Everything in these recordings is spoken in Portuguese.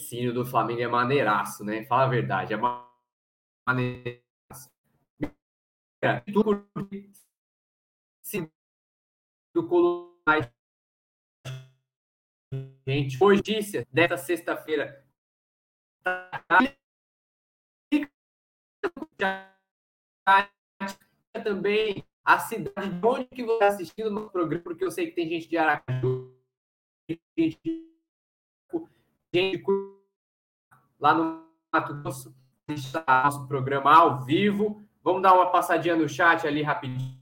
Esse hino do Flamengo é maneiraço, né? Fala a verdade, é maneiraço. Do Coluna gente, hoje, dessa sexta-feira, também a cidade de onde que você está assistindo no programa, porque eu sei que tem gente de Aracaju, gente, gente lá no Mato Grosso, está nosso programa ao vivo. Vamos dar uma passadinha no chat ali rapidinho.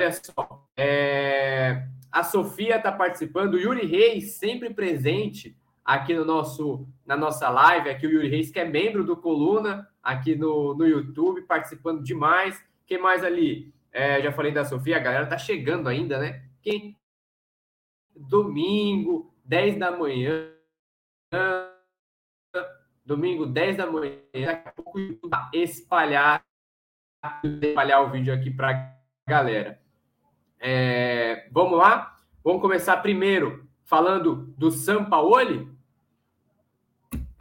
Olha só, é... a Sofia está participando, o Yuri Reis sempre presente aqui no nosso na nossa live, aqui o Yuri Reis que é membro do Coluna aqui no, no YouTube, participando demais. Quem mais ali? É, já falei da Sofia, a galera tá chegando ainda, né? Quem? Domingo, 10 da manhã. Domingo, 10 da manhã. Daqui a pouco espalhar, espalhar o vídeo aqui para galera. É, vamos lá? Vamos começar primeiro falando do Sampaoli.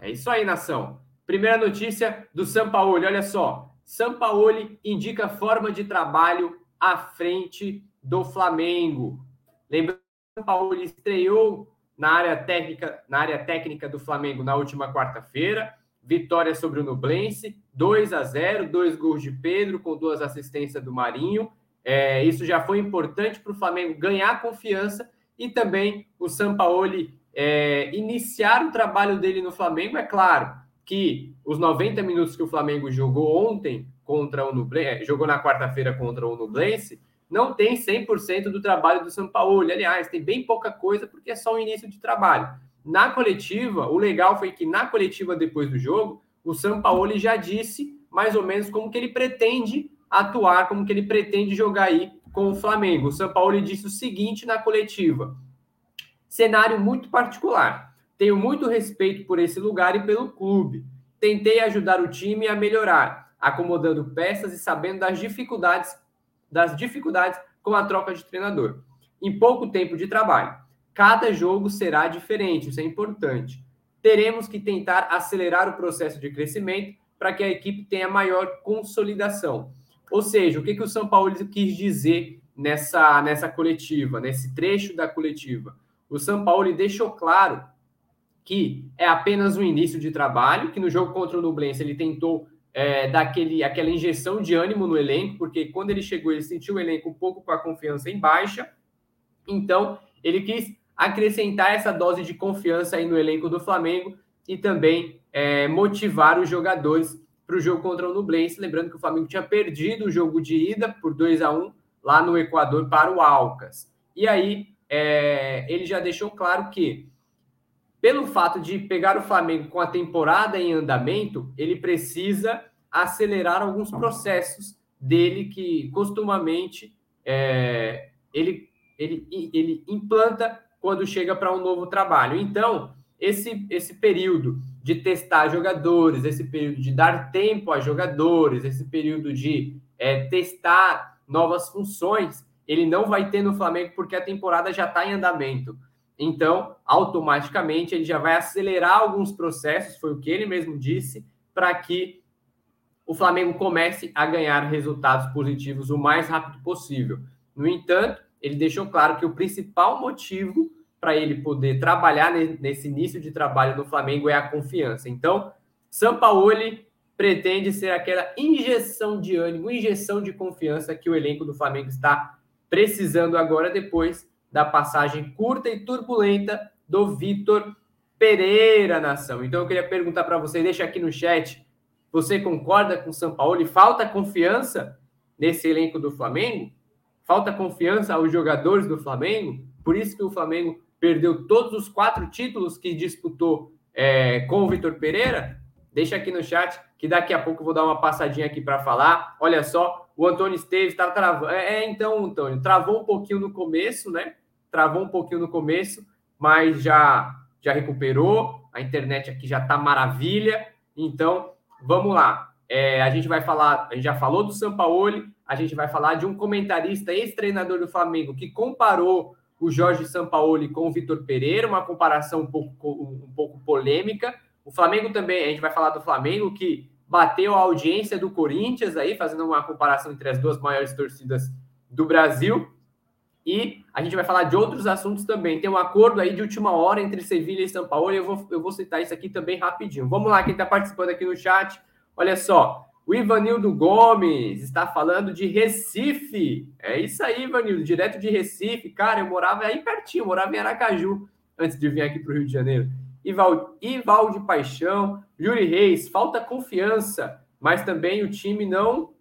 É isso aí, nação. Primeira notícia do Sampaoli, olha só. Sampaoli indica forma de trabalho à frente do Flamengo. Lembrando que Sampaoli estreou na área técnica, na área técnica do Flamengo na última quarta-feira. Vitória sobre o Nublense, 2 a 0, dois gols de Pedro com duas assistências do Marinho. É, isso já foi importante para o Flamengo ganhar confiança e também o Sampaoli é, iniciar o trabalho dele no Flamengo, é claro, que os 90 minutos que o Flamengo jogou ontem contra o Nublense, é, jogou na quarta-feira contra o Nublense, não tem 100% do trabalho do São Paulo. Aliás, tem bem pouca coisa porque é só o início de trabalho. Na coletiva, o legal foi que na coletiva depois do jogo, o São Paulo já disse mais ou menos como que ele pretende atuar, como que ele pretende jogar aí com o Flamengo. O São Paulo disse o seguinte na coletiva: cenário muito particular. Tenho muito respeito por esse lugar e pelo clube. Tentei ajudar o time a melhorar, acomodando peças e sabendo das dificuldades das dificuldades com a troca de treinador. Em pouco tempo de trabalho. Cada jogo será diferente, isso é importante. Teremos que tentar acelerar o processo de crescimento para que a equipe tenha maior consolidação. Ou seja, o que, que o São Paulo quis dizer nessa, nessa coletiva, nesse trecho da coletiva? O São Paulo deixou claro que é apenas um início de trabalho, que no jogo contra o Nublense ele tentou é, aquela injeção de ânimo no elenco, porque quando ele chegou ele sentiu o elenco um pouco com a confiança em baixa, então ele quis acrescentar essa dose de confiança aí no elenco do Flamengo e também é, motivar os jogadores para o jogo contra o Nublense, lembrando que o Flamengo tinha perdido o jogo de ida por 2 a 1 lá no Equador para o Alcas. E aí é, ele já deixou claro que pelo fato de pegar o Flamengo com a temporada em andamento, ele precisa acelerar alguns processos dele que costumamente é, ele, ele, ele implanta quando chega para um novo trabalho. Então, esse, esse período de testar jogadores, esse período de dar tempo a jogadores, esse período de é, testar novas funções, ele não vai ter no Flamengo porque a temporada já está em andamento. Então, automaticamente, ele já vai acelerar alguns processos, foi o que ele mesmo disse, para que o Flamengo comece a ganhar resultados positivos o mais rápido possível. No entanto, ele deixou claro que o principal motivo para ele poder trabalhar nesse início de trabalho no Flamengo é a confiança. Então, Sampaoli pretende ser aquela injeção de ânimo, injeção de confiança que o elenco do Flamengo está precisando agora depois da passagem curta e turbulenta do Vitor Pereira, nação. Então eu queria perguntar para você, deixa aqui no chat, você concorda com o São Paulo? E falta confiança nesse elenco do Flamengo? Falta confiança aos jogadores do Flamengo? Por isso que o Flamengo perdeu todos os quatro títulos que disputou é, com o Vitor Pereira? Deixa aqui no chat, que daqui a pouco eu vou dar uma passadinha aqui para falar. Olha só, o Antônio Esteves está travando. É, é, então, Antônio, travou um pouquinho no começo, né? Travou um pouquinho no começo, mas já já recuperou. A internet aqui já está maravilha. Então, vamos lá. É, a gente vai falar, a gente já falou do Sampaoli, a gente vai falar de um comentarista, ex-treinador do Flamengo, que comparou o Jorge Sampaoli com o Vitor Pereira, uma comparação um pouco, um pouco polêmica. O Flamengo também, a gente vai falar do Flamengo, que bateu a audiência do Corinthians aí, fazendo uma comparação entre as duas maiores torcidas do Brasil. E a gente vai falar de outros assuntos também. Tem um acordo aí de última hora entre Sevilha e São Paulo. E eu vou, eu vou citar isso aqui também rapidinho. Vamos lá, quem está participando aqui no chat. Olha só, o Ivanildo Gomes está falando de Recife. É isso aí, Ivanildo, direto de Recife. Cara, eu morava aí pertinho, morava em Aracaju antes de vir aqui para o Rio de Janeiro. Ival, de Paixão, Yuri Reis, falta confiança, mas também o time não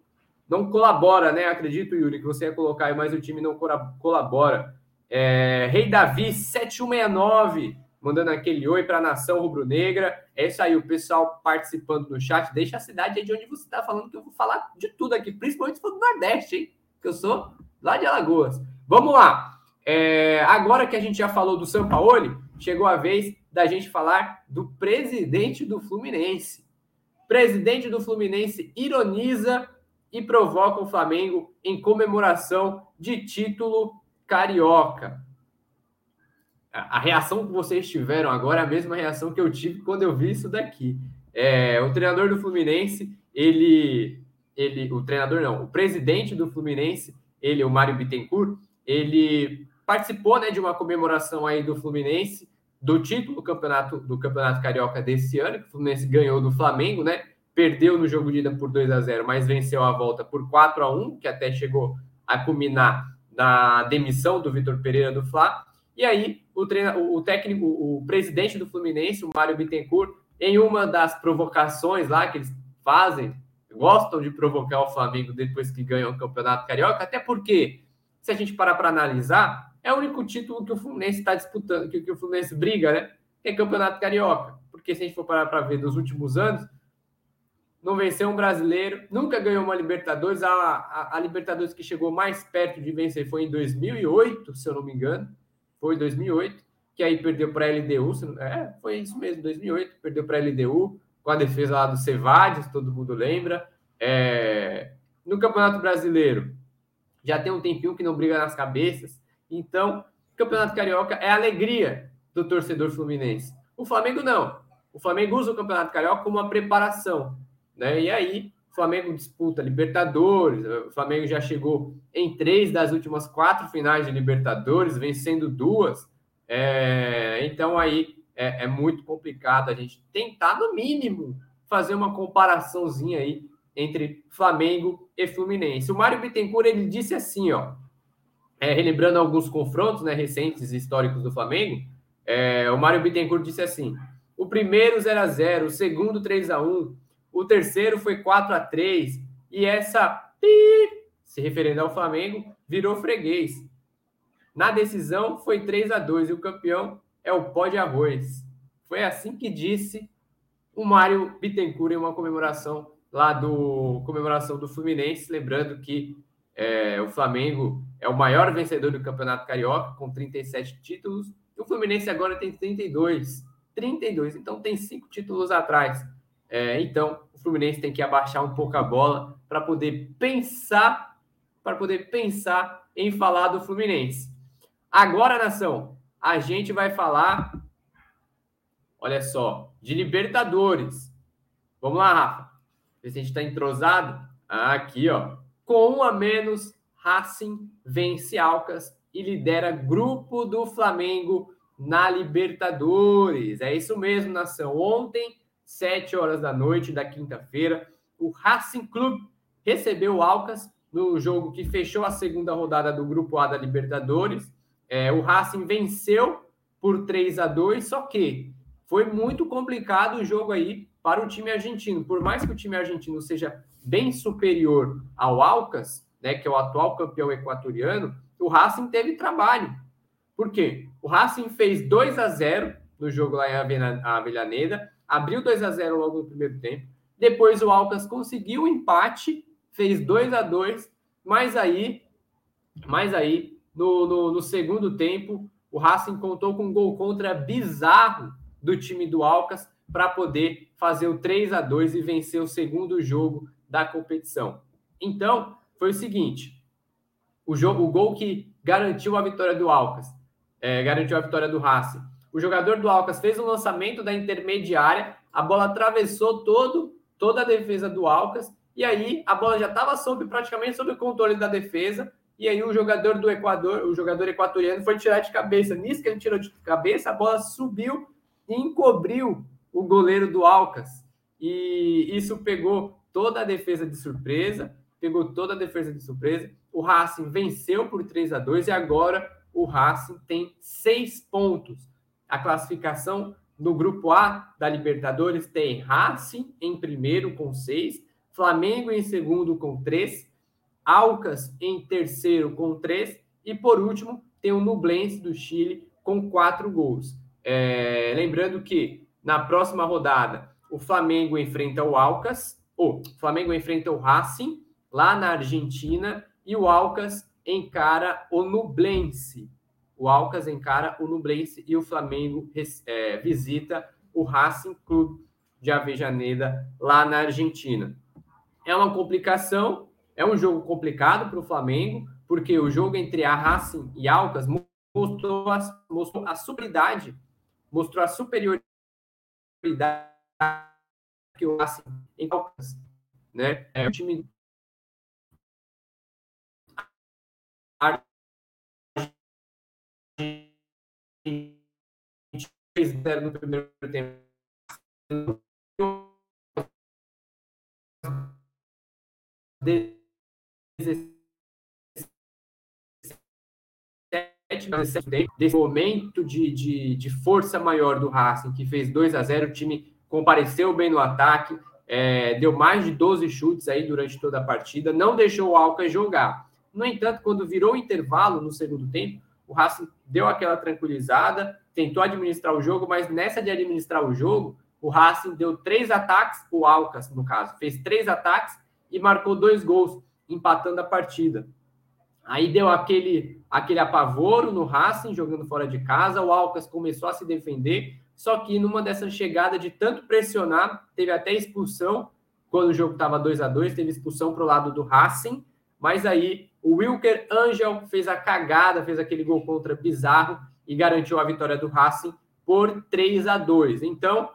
não colabora, né? Acredito, Yuri, que você ia colocar aí, mas o time não colabora. É, Rei Davi, 7169, mandando aquele oi para a nação rubro-negra. É isso aí, o pessoal participando no chat. Deixa a cidade aí de onde você está falando, que eu vou falar de tudo aqui, principalmente se for do Nordeste, hein? Que eu sou lá de Alagoas. Vamos lá. É, agora que a gente já falou do São Paulo, chegou a vez da gente falar do presidente do Fluminense. Presidente do Fluminense ironiza e provoca o Flamengo em comemoração de título carioca. A reação que vocês tiveram agora é a mesma reação que eu tive quando eu vi isso daqui. É, o treinador do Fluminense, ele, ele, o treinador não, o presidente do Fluminense, ele, o Mário Bittencourt, ele participou, né, de uma comemoração aí do Fluminense do título do campeonato do campeonato carioca desse ano, que o Fluminense ganhou do Flamengo, né? Perdeu no jogo de ida por 2 a 0 mas venceu a volta por 4 a 1 que até chegou a culminar na demissão do Vitor Pereira do Fla. E aí, o, treina, o técnico, o presidente do Fluminense, o Mário Bittencourt, em uma das provocações lá que eles fazem, gostam de provocar o Flamengo depois que ganham o Campeonato Carioca, até porque, se a gente parar para analisar, é o único título que o Fluminense está disputando, que, que o Fluminense briga, né? É Campeonato Carioca. Porque se a gente for parar para ver dos últimos anos, não venceu um brasileiro, nunca ganhou uma Libertadores. A, a, a, Libertadores que chegou mais perto de vencer foi em 2008, se eu não me engano. Foi 2008, que aí perdeu para a LDU. É, foi isso mesmo, 2008. Perdeu para a LDU, com a defesa lá do Cevades, todo mundo lembra. É, no Campeonato Brasileiro, já tem um tempinho que não briga nas cabeças. Então, Campeonato Carioca é a alegria do torcedor fluminense. O Flamengo não. O Flamengo usa o Campeonato Carioca como uma preparação né? E aí, Flamengo disputa Libertadores, o Flamengo já chegou em três das últimas quatro finais de Libertadores, vencendo duas. É, então aí é, é, muito complicado a gente tentar, no mínimo, fazer uma comparaçãozinha aí entre Flamengo e Fluminense. O Mário Bittencourt ele disse assim, ó, é, relembrando alguns confrontos né, recentes históricos do Flamengo, é, o Mário Bittencourt disse assim: o primeiro 0 a 0 o segundo 3 a 1 o terceiro foi 4 a 3 e essa se referindo ao Flamengo virou freguês. Na decisão foi 3 a 2 e o campeão é o pó de arroz. Foi assim que disse o Mário Bittencourt em uma comemoração lá do comemoração do Fluminense, lembrando que é, o Flamengo é o maior vencedor do Campeonato Carioca com 37 títulos. E o Fluminense agora tem 32. 32, então tem cinco títulos atrás. É, então, o Fluminense tem que abaixar um pouco a bola para poder pensar, para poder pensar em falar do Fluminense. Agora, nação, a gente vai falar, olha só, de Libertadores. Vamos lá, Rafa. Ver se a gente está entrosado. Aqui, ó. Com um a menos, Racing vence Alcas e lidera grupo do Flamengo na Libertadores. É isso mesmo, nação. Ontem 7 horas da noite da quinta-feira. O Racing Clube recebeu o Alcas no jogo que fechou a segunda rodada do Grupo A da Libertadores. É, o Racing venceu por 3 a 2, só que foi muito complicado o jogo aí para o time argentino. Por mais que o time argentino seja bem superior ao Alcas, né, que é o atual campeão equatoriano, o Racing teve trabalho. Por quê? O Racing fez 2 a 0 no jogo lá em Avellaneda, abriu 2 a 0 logo no primeiro tempo. Depois o Alcas conseguiu o empate, fez 2 a 2 mas aí, mas aí no, no, no, segundo tempo, o Racing contou com um gol contra bizarro do time do Alcas para poder fazer o 3 a 2 e vencer o segundo jogo da competição. Então, foi o seguinte: o, jogo, o gol que garantiu a vitória do Alcas é, garantiu a vitória do Racing. O jogador do Alcas fez um lançamento da intermediária, a bola atravessou todo, toda a defesa do Alcas, e aí a bola já estava sob, praticamente sob o controle da defesa, e aí o jogador do Equador, o jogador equatoriano, foi tirar de cabeça. Nisso que ele tirou de cabeça, a bola subiu e encobriu o goleiro do Alcas. E isso pegou toda a defesa de surpresa, pegou toda a defesa de surpresa. O Racing venceu por 3 a 2 e agora o Racing tem seis pontos. A classificação no grupo A da Libertadores tem Racing em primeiro com seis, Flamengo em segundo com três, Alcas em terceiro com três e por último tem o Nublense do Chile com quatro gols. É, lembrando que na próxima rodada o Flamengo enfrenta o Alcas, o Flamengo enfrenta o Racing lá na Argentina e o Alcas encara o Nublense. O Alcas encara o Nublense e o Flamengo é, visita o Racing Clube de Avejaneda lá na Argentina. É uma complicação, é um jogo complicado para o Flamengo, porque o jogo entre a Racing e Alcas mostrou a, mostrou a superioridade, mostrou a superioridade que o Racing em Alcas, né? É o time fez no primeiro tempo. desse momento de, de, de, força maior do Racing, que fez 2 a 0 o time compareceu bem no ataque, é, deu mais de 12 chutes aí durante toda a partida, não deixou o Alca jogar. No entanto, quando virou o intervalo no segundo tempo, o Racing deu aquela tranquilizada, tentou administrar o jogo, mas nessa de administrar o jogo, o Racing deu três ataques, o Alcas, no caso, fez três ataques e marcou dois gols, empatando a partida. Aí deu aquele, aquele apavoro no Racing, jogando fora de casa, o Alcas começou a se defender, só que numa dessa chegada de tanto pressionar, teve até expulsão, quando o jogo estava 2 a 2 teve expulsão para o lado do Racing, mas aí o Wilker Angel fez a cagada, fez aquele gol contra bizarro e garantiu a vitória do Racing por 3 a 2. Então,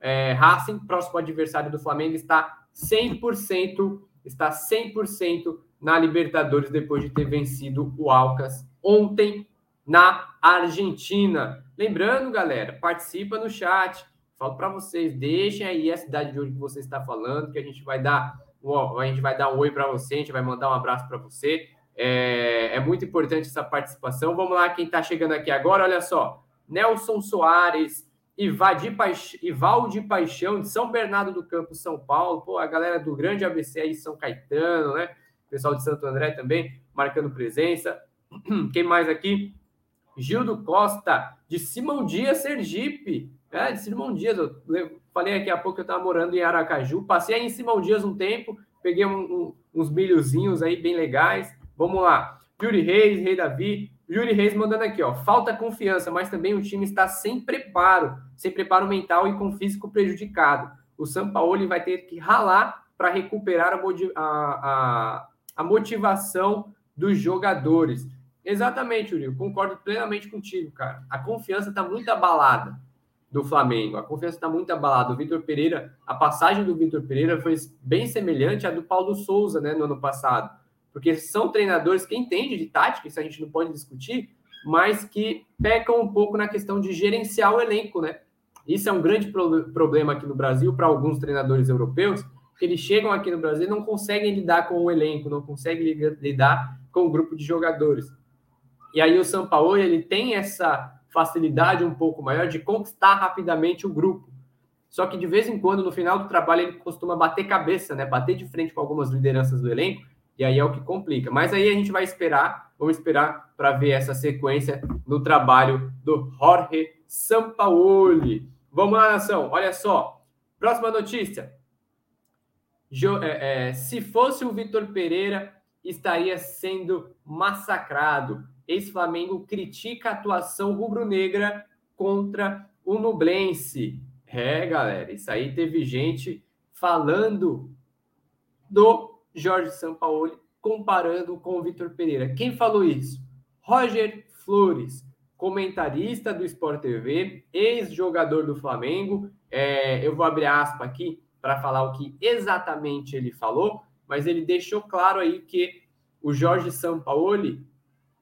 é, Racing, próximo adversário do Flamengo, está 100%, está 100% na Libertadores depois de ter vencido o Alcas ontem na Argentina. Lembrando, galera, participa no chat. Falo para vocês, deixem aí a cidade de onde você está falando, que a gente vai dar a gente vai dar um oi para você, a gente vai mandar um abraço para você. É, é, muito importante essa participação. Vamos lá, quem está chegando aqui agora, olha só. Nelson Soares, Ivaldi, Paix... Ivaldi Paixão, de São Bernardo do Campo, São Paulo. Pô, a galera do grande ABC aí, São Caetano, né? pessoal de Santo André também, marcando presença. Quem mais aqui? Gildo Costa, de Simão Dias, Sergipe. É, de Simão Dias. Eu falei aqui há pouco que eu estava morando em Aracaju. Passei aí em Simão Dias um tempo, peguei um, um, uns milhozinhos aí bem legais. Vamos lá. Yuri Reis, Rei Davi. Yuri Reis mandando aqui, ó. Falta confiança, mas também o time está sem preparo, sem preparo mental e com físico prejudicado. O São Paulo vai ter que ralar para recuperar a, a, a, motivação dos jogadores. Exatamente, Yuri. Concordo plenamente contigo, cara. A confiança está muito abalada do Flamengo. A confiança está muito abalada. O Vitor Pereira, a passagem do Vitor Pereira foi bem semelhante à do Paulo Souza, né, no ano passado. Porque são treinadores que entendem de tática, isso a gente não pode discutir, mas que pecam um pouco na questão de gerenciar o elenco, né? Isso é um grande pro problema aqui no Brasil para alguns treinadores europeus, que eles chegam aqui no Brasil e não conseguem lidar com o elenco, não conseguem lidar com o grupo de jogadores. E aí o São Paulo, ele tem essa facilidade um pouco maior de conquistar rapidamente o grupo. Só que de vez em quando, no final do trabalho, ele costuma bater cabeça, né? Bater de frente com algumas lideranças do elenco, e aí é o que complica. Mas aí a gente vai esperar, vamos esperar para ver essa sequência no trabalho do Jorge Sampaoli. Vamos lá, nação. Olha só. Próxima notícia. Jo, é, é, se fosse o Vitor Pereira, estaria sendo massacrado ex-Flamengo critica a atuação rubro-negra contra o Nublense. É, galera, isso aí teve gente falando do Jorge Sampaoli comparando com o Vitor Pereira. Quem falou isso? Roger Flores. comentarista do Sport TV, ex-jogador do Flamengo. É, eu vou abrir aspas aqui para falar o que exatamente ele falou, mas ele deixou claro aí que o Jorge Sampaoli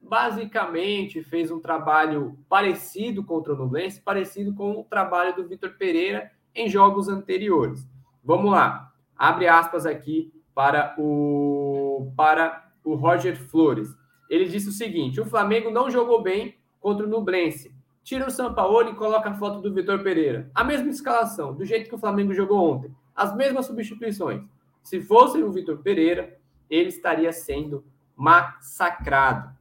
basicamente fez um trabalho parecido contra o Nublense, parecido com o trabalho do Vitor Pereira em jogos anteriores. Vamos lá, abre aspas aqui para o para o Roger Flores. Ele disse o seguinte: o Flamengo não jogou bem contra o Nublense. Tira o Sampaoli e coloca a foto do Vitor Pereira. A mesma escalação, do jeito que o Flamengo jogou ontem. As mesmas substituições. Se fosse o Vitor Pereira, ele estaria sendo massacrado.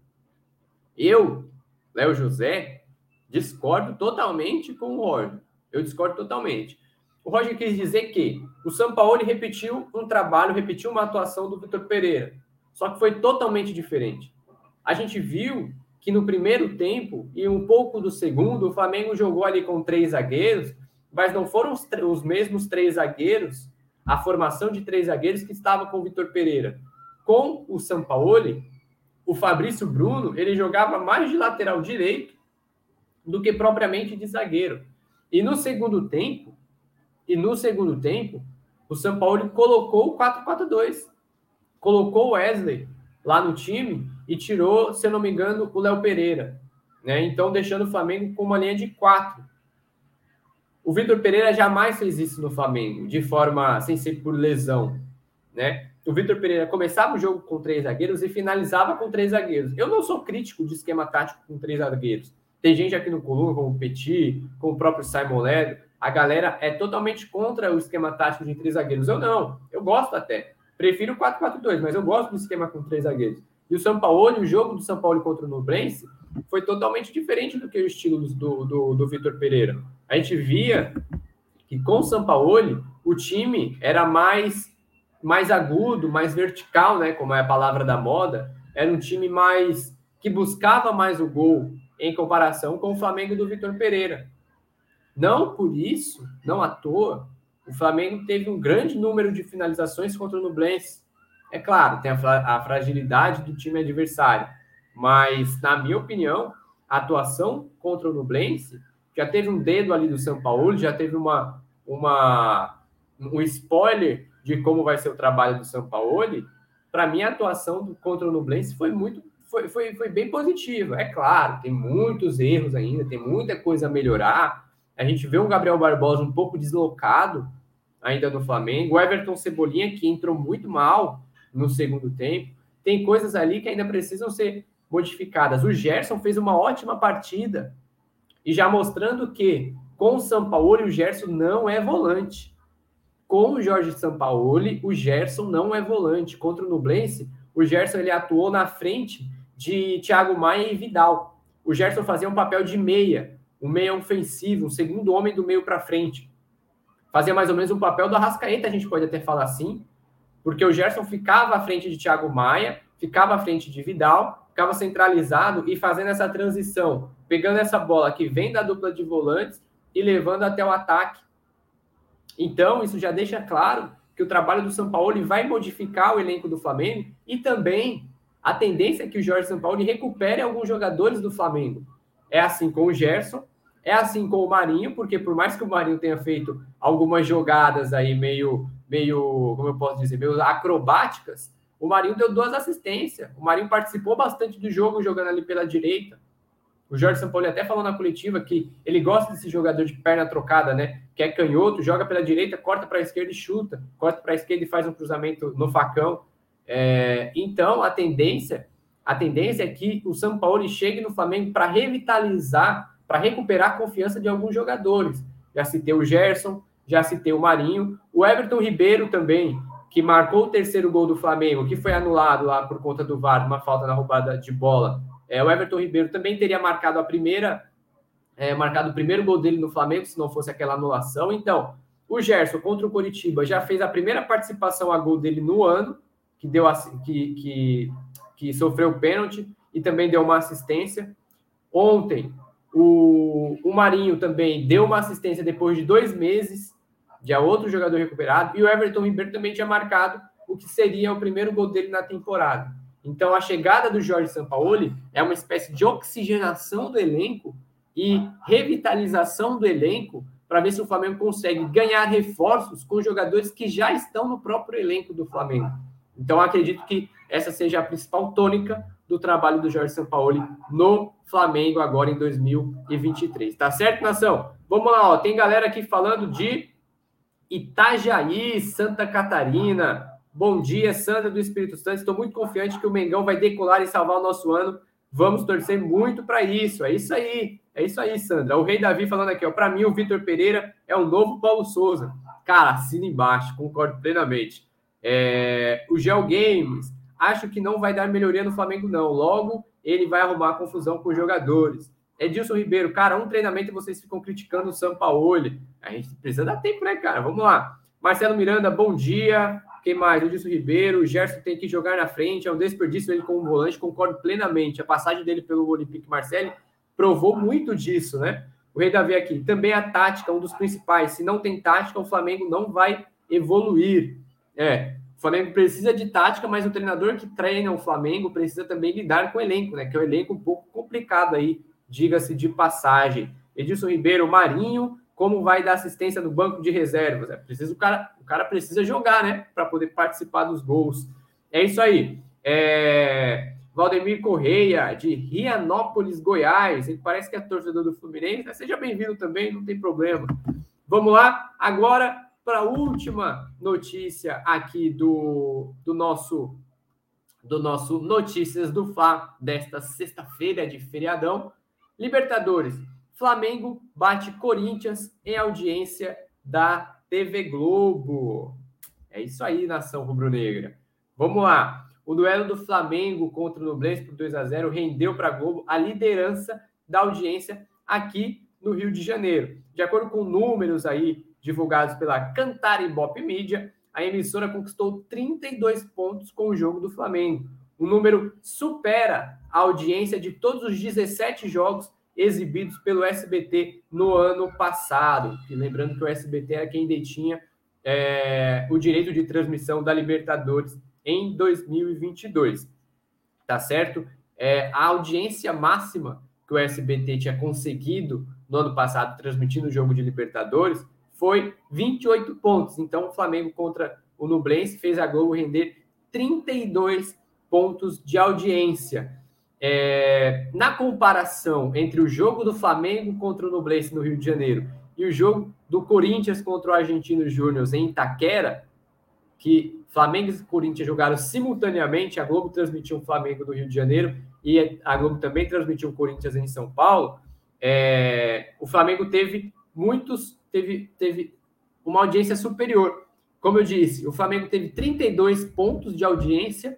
Eu, Léo José, discordo totalmente com o Roger. Eu discordo totalmente. O Roger quis dizer que o Sampaoli repetiu um trabalho, repetiu uma atuação do Vitor Pereira. Só que foi totalmente diferente. A gente viu que no primeiro tempo e um pouco do segundo, o Flamengo jogou ali com três zagueiros, mas não foram os, os mesmos três zagueiros, a formação de três zagueiros que estava com o Vitor Pereira. Com o Sampaoli, o Fabrício Bruno, ele jogava mais de lateral direito do que propriamente de zagueiro. E no segundo tempo, e no segundo tempo, o São Paulo colocou o 4-4-2. Colocou o Wesley lá no time e tirou, se eu não me engano, o Léo Pereira. Né? Então, deixando o Flamengo com uma linha de quatro. O Vitor Pereira jamais fez isso no Flamengo, de forma sem ser por lesão. Né? O Vitor Pereira começava o jogo com três zagueiros e finalizava com três zagueiros. Eu não sou crítico de esquema tático com três zagueiros. Tem gente aqui no Coluna, como o Petit, como o próprio Simon Ledo. A galera é totalmente contra o esquema tático de três zagueiros. Eu não, eu gosto até. Prefiro o 4-4-2, mas eu gosto do esquema com três zagueiros. E o São Paulo, o jogo do São Paulo contra o Nublense, foi totalmente diferente do que o estilo do, do, do Vitor Pereira. A gente via que com o São Paulo, o time era mais mais agudo, mais vertical, né, como é a palavra da moda, era um time mais que buscava mais o gol em comparação com o Flamengo do Vitor Pereira. Não por isso, não à toa, o Flamengo teve um grande número de finalizações contra o Nublense. É claro, tem a, fragilidade do time adversário, mas, na minha opinião, a atuação contra o Nublense já teve um dedo ali do São Paulo, já teve uma, uma, um spoiler de como vai ser o trabalho do São Paulo, para mim a atuação do, contra o Nublense foi muito foi, foi, foi bem positiva. É claro, tem muitos erros ainda, tem muita coisa a melhorar. A gente vê um Gabriel Barbosa um pouco deslocado ainda no Flamengo. O Everton Cebolinha, que entrou muito mal no segundo tempo. Tem coisas ali que ainda precisam ser modificadas. O Gerson fez uma ótima partida e já mostrando que com o São Paulo o Gerson não é volante com o Jorge Sampaoli, o Gerson não é volante. Contra o Nublense, o Gerson ele atuou na frente de Thiago Maia e Vidal. O Gerson fazia um papel de meia, um meia ofensivo, um segundo homem do meio para frente. Fazia mais ou menos um papel do Arrascaeta, a gente pode até falar assim, porque o Gerson ficava à frente de Thiago Maia, ficava à frente de Vidal, ficava centralizado e fazendo essa transição, pegando essa bola que vem da dupla de volantes e levando até o ataque então, isso já deixa claro que o trabalho do São Paulo vai modificar o elenco do Flamengo e também a tendência é que o Jorge São Paulo recupere alguns jogadores do Flamengo. É assim com o Gerson, é assim com o Marinho, porque por mais que o Marinho tenha feito algumas jogadas aí meio, meio, como eu posso dizer, meio acrobáticas, o Marinho deu duas assistências. O Marinho participou bastante do jogo jogando ali pela direita. O Jorge Sampaoli até falou na coletiva que ele gosta desse jogador de perna trocada, né? Que é canhoto, joga pela direita, corta para a esquerda e chuta, corta para a esquerda e faz um cruzamento no facão. É, então, a tendência, a tendência é que o São Paulo chegue no Flamengo para revitalizar, para recuperar a confiança de alguns jogadores. Já citei o Gerson, já citei o Marinho, o Everton Ribeiro também, que marcou o terceiro gol do Flamengo, que foi anulado lá por conta do VAR, uma falta na roubada de bola é, o Everton Ribeiro também teria marcado a primeira, é, marcado o primeiro gol dele no Flamengo, se não fosse aquela anulação. Então, o Gerson contra o Coritiba já fez a primeira participação a gol dele no ano, que deu que, que, que sofreu pênalti e também deu uma assistência. Ontem, o, o Marinho também deu uma assistência depois de dois meses, de outro jogador recuperado, e o Everton Ribeiro também tinha marcado o que seria o primeiro gol dele na temporada. Então, a chegada do Jorge Sampaoli é uma espécie de oxigenação do elenco e revitalização do elenco para ver se o Flamengo consegue ganhar reforços com jogadores que já estão no próprio elenco do Flamengo. Então, acredito que essa seja a principal tônica do trabalho do Jorge Sampaoli no Flamengo agora em 2023. Tá certo, nação? Vamos lá, ó. Tem galera aqui falando de Itajaí, Santa Catarina. Bom dia, Sandra do Espírito Santo. Estou muito confiante que o Mengão vai decolar e salvar o nosso ano. Vamos torcer muito para isso. É isso aí. É isso aí, Sandra. O Rei Davi falando aqui, ó. Para mim, o Vitor Pereira é o novo Paulo Souza. Cara, assina embaixo, concordo plenamente. É... O Gel Games, acho que não vai dar melhoria no Flamengo, não. Logo, ele vai arrumar confusão com os jogadores. Edilson Ribeiro, cara, um treinamento e vocês ficam criticando o Sampaoli. A gente precisa dar tempo, né, cara? Vamos lá. Marcelo Miranda, bom dia. Quem mais? Edilson Ribeiro, o Gerson tem que jogar na frente, é um desperdício ele como volante, concordo plenamente. A passagem dele pelo Olympique Marseille provou muito disso, né? O Rei Davi aqui, também a tática, um dos principais. Se não tem tática, o Flamengo não vai evoluir. É, o Flamengo precisa de tática, mas o treinador que treina o Flamengo precisa também lidar com o elenco, né? Que é um elenco um pouco complicado aí, diga-se de passagem. Edilson Ribeiro, Marinho, como vai dar assistência no banco de reservas. É preciso o cara, o cara precisa jogar, né, para poder participar dos gols. É isso aí. É... Valdemir Correia, de Rianópolis, Goiás. Ele parece que é torcedor do Fluminense. Seja bem-vindo também, não tem problema. Vamos lá, agora para a última notícia aqui do, do nosso do nosso Notícias do Fla desta sexta-feira de feriadão. Libertadores. Flamengo bate Corinthians em audiência da TV Globo. É isso aí, nação rubro-negra. Vamos lá. O duelo do Flamengo contra o Nublense por 2 a 0 rendeu para a Globo a liderança da audiência aqui no Rio de Janeiro. De acordo com números aí divulgados pela Cantar Ibope Mídia, a emissora conquistou 32 pontos com o jogo do Flamengo. O número supera a audiência de todos os 17 jogos exibidos pelo SBT no ano passado. E lembrando que o SBT era quem detinha é, o direito de transmissão da Libertadores em 2022. Tá certo? É, a audiência máxima que o SBT tinha conseguido no ano passado transmitindo o jogo de Libertadores foi 28 pontos. Então, o Flamengo contra o Nublense fez a Globo render 32 pontos de audiência. É, na comparação entre o jogo do Flamengo contra o Nublense no Rio de Janeiro e o jogo do Corinthians contra o Argentino Júnior em Itaquera, que Flamengo e Corinthians jogaram simultaneamente, a Globo transmitiu o Flamengo do Rio de Janeiro e a Globo também transmitiu o Corinthians em São Paulo, é, o Flamengo teve muitos, teve, teve uma audiência superior. Como eu disse, o Flamengo teve 32 pontos de audiência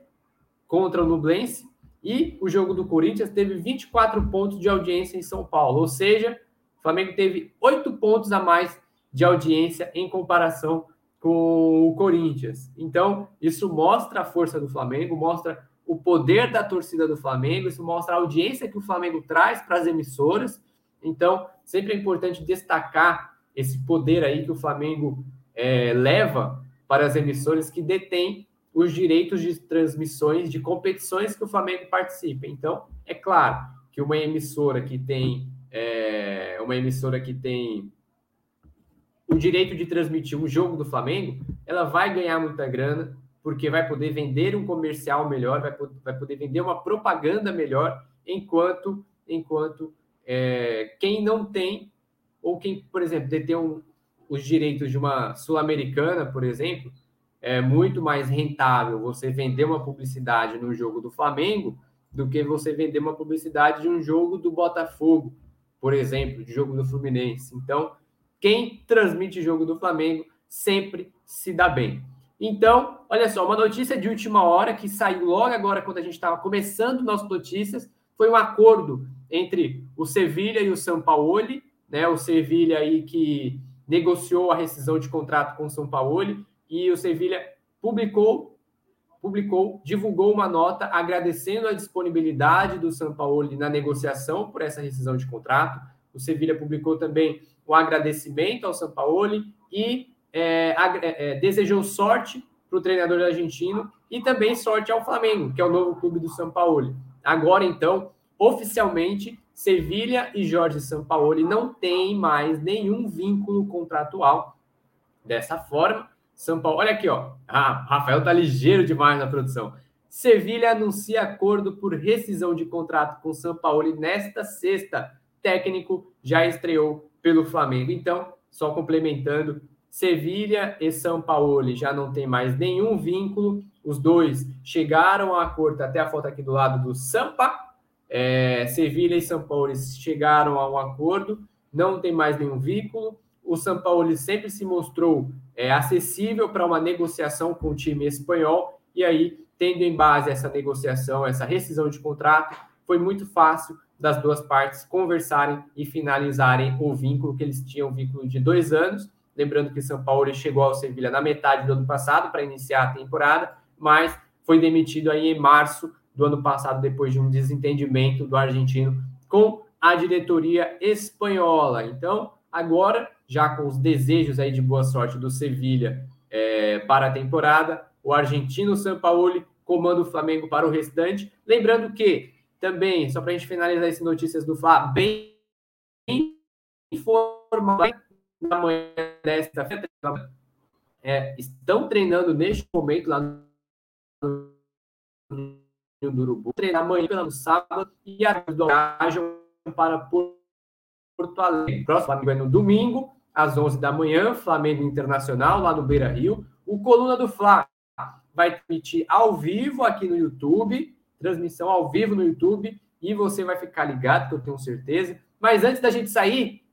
contra o Nublense e o jogo do Corinthians teve 24 pontos de audiência em São Paulo. Ou seja, o Flamengo teve 8 pontos a mais de audiência em comparação com o Corinthians. Então, isso mostra a força do Flamengo, mostra o poder da torcida do Flamengo, isso mostra a audiência que o Flamengo traz para as emissoras. Então, sempre é importante destacar esse poder aí que o Flamengo é, leva para as emissoras que detêm os direitos de transmissões de competições que o Flamengo participa. Então, é claro que uma emissora que tem é, uma emissora que tem o direito de transmitir um jogo do Flamengo, ela vai ganhar muita grana, porque vai poder vender um comercial melhor, vai, vai poder vender uma propaganda melhor, enquanto enquanto é, quem não tem, ou quem, por exemplo, detém um, os direitos de uma sul-americana, por exemplo, é muito mais rentável você vender uma publicidade no jogo do Flamengo do que você vender uma publicidade de um jogo do Botafogo, por exemplo, de jogo do Fluminense. Então, quem transmite jogo do Flamengo sempre se dá bem. Então, olha só, uma notícia de última hora que saiu logo agora quando a gente estava começando nossas notícias, foi um acordo entre o Sevilha e o São Paulo, né? O Sevilha aí que negociou a rescisão de contrato com o São Paulo e o Sevilha publicou, publicou, divulgou uma nota agradecendo a disponibilidade do São Paulo na negociação por essa rescisão de contrato. O Sevilha publicou também um agradecimento ao São Paulo e é, é, é, desejou sorte para o treinador argentino E também sorte ao Flamengo, que é o novo clube do São Paulo. Agora, então, oficialmente, Sevilha e Jorge Sampaoli não têm mais nenhum vínculo contratual. Dessa forma, São Paulo, olha aqui, ó. Ah, Rafael tá ligeiro demais na produção. Sevilha anuncia acordo por rescisão de contrato com São Paulo nesta sexta. Técnico já estreou pelo Flamengo. Então, só complementando, Sevilha e São Paulo já não tem mais nenhum vínculo. Os dois chegaram a acordo, até a foto aqui do lado do Sampa, é, Sevilha e São Paulo chegaram a um acordo, não tem mais nenhum vínculo. O São Paulo sempre se mostrou é, acessível para uma negociação com o time espanhol, e aí, tendo em base essa negociação, essa rescisão de contrato, foi muito fácil das duas partes conversarem e finalizarem o vínculo que eles tinham, um vínculo de dois anos. Lembrando que São Paulo chegou ao Sevilha na metade do ano passado para iniciar a temporada, mas foi demitido aí em março do ano passado, depois de um desentendimento do argentino com a diretoria espanhola. Então, agora, já com os desejos aí de boa sorte do Sevilha é, para a temporada, o argentino Sampaoli comanda o Flamengo para o restante. Lembrando que, também, só para a gente finalizar essas notícias do Flá, bem informado na manhã desta feira, é, estão treinando neste momento lá no do Urubu, treinar amanhã pela sábado e a viagem para Porto Alegre. Próximo Flamengo é no domingo, às 11 da manhã, Flamengo Internacional, lá no Beira Rio. O Coluna do Fla vai transmitir ao vivo aqui no YouTube, transmissão ao vivo no YouTube, e você vai ficar ligado, que eu tenho certeza. Mas antes da gente sair,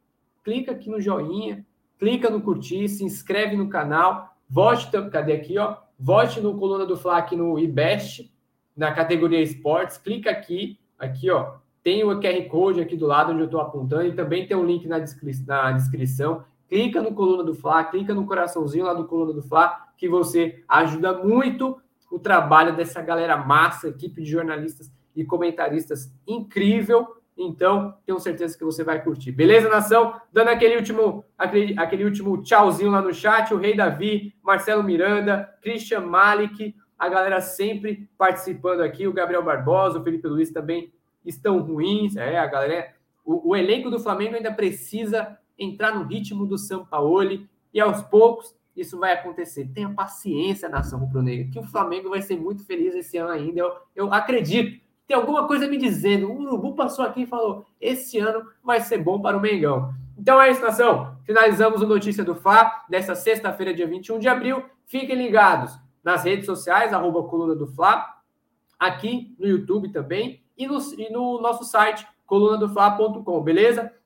clica aqui no joinha, clica no curtir, se inscreve no canal, vote, cadê aqui, ó? Vote no Coluna do Fla aqui no IBEST, na categoria esportes, clica aqui, aqui ó, tem o QR Code aqui do lado onde eu estou apontando e também tem um link na, descri na descrição. Clica no Coluna do Fla, clica no coraçãozinho lá do Coluna do Fla, que você ajuda muito o trabalho dessa galera massa, equipe de jornalistas e comentaristas incrível. Então, tenho certeza que você vai curtir. Beleza, nação? Dando aquele último, aquele, aquele último tchauzinho lá no chat, o Rei Davi, Marcelo Miranda, Christian Malik, a galera sempre participando aqui, o Gabriel Barbosa, o Felipe Luiz também estão ruins, é, a galera, o, o elenco do Flamengo ainda precisa entrar no ritmo do Sampaoli, e aos poucos isso vai acontecer. Tenha paciência, nação rubro-negra, que o Flamengo vai ser muito feliz esse ano ainda, eu, eu acredito. Tem alguma coisa me dizendo, o Urubu passou aqui e falou, esse ano vai ser bom para o Mengão. Então é isso, nação. Finalizamos o Notícia do Fá, desta sexta-feira, dia 21 de abril. Fiquem ligados nas redes sociais, arroba Coluna do Fla, aqui no YouTube também, e no, e no nosso site, colunadofla.com, beleza?